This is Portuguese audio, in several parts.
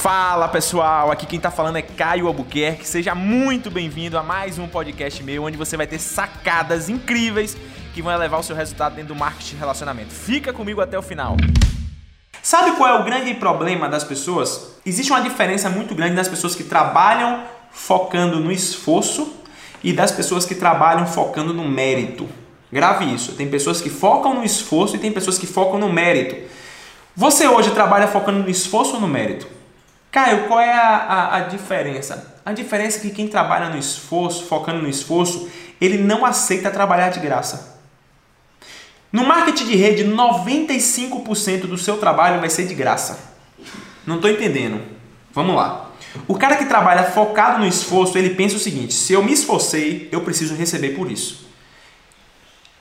Fala pessoal, aqui quem tá falando é Caio Albuquerque. Seja muito bem-vindo a mais um podcast meu, onde você vai ter sacadas incríveis que vão elevar o seu resultado dentro do marketing de relacionamento. Fica comigo até o final. Sabe qual é o grande problema das pessoas? Existe uma diferença muito grande das pessoas que trabalham focando no esforço e das pessoas que trabalham focando no mérito. Grave isso. Tem pessoas que focam no esforço e tem pessoas que focam no mérito. Você hoje trabalha focando no esforço ou no mérito? Caio, qual é a, a, a, diferença? A diferença é que quem trabalha no esforço, focando no esforço, ele não aceita trabalhar de graça. No marketing de rede, 95% do seu trabalho vai ser de graça. Não estou entendendo. Vamos lá. O cara que trabalha focado no esforço, ele pensa o seguinte: se eu me esforcei, eu preciso receber por isso.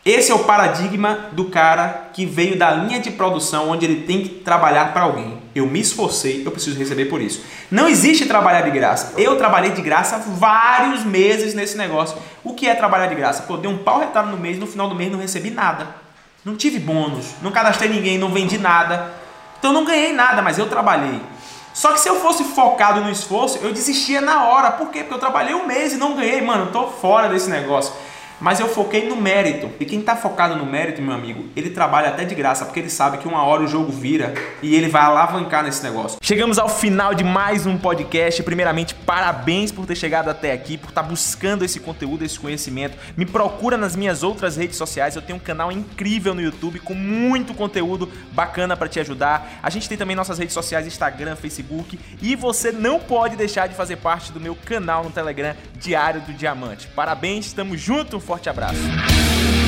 Esse é o paradigma do cara que veio da linha de produção onde ele tem que trabalhar para alguém. Eu me esforcei, eu preciso receber por isso. Não existe trabalhar de graça. Eu trabalhei de graça vários meses nesse negócio. O que é trabalhar de graça? Pô, dei um pau retado no mês, no final do mês não recebi nada. Não tive bônus, não cadastrei ninguém, não vendi nada. Então não ganhei nada, mas eu trabalhei. Só que se eu fosse focado no esforço, eu desistia na hora. Por quê? Porque eu trabalhei um mês e não ganhei. Mano, eu tô fora desse negócio mas eu foquei no mérito. E quem está focado no mérito, meu amigo, ele trabalha até de graça, porque ele sabe que uma hora o jogo vira e ele vai alavancar nesse negócio. Chegamos ao final de mais um podcast. Primeiramente, parabéns por ter chegado até aqui, por estar tá buscando esse conteúdo, esse conhecimento. Me procura nas minhas outras redes sociais. Eu tenho um canal incrível no YouTube com muito conteúdo bacana para te ajudar. A gente tem também nossas redes sociais, Instagram, Facebook, e você não pode deixar de fazer parte do meu canal no Telegram Diário do Diamante. Parabéns, estamos juntos forte abraço.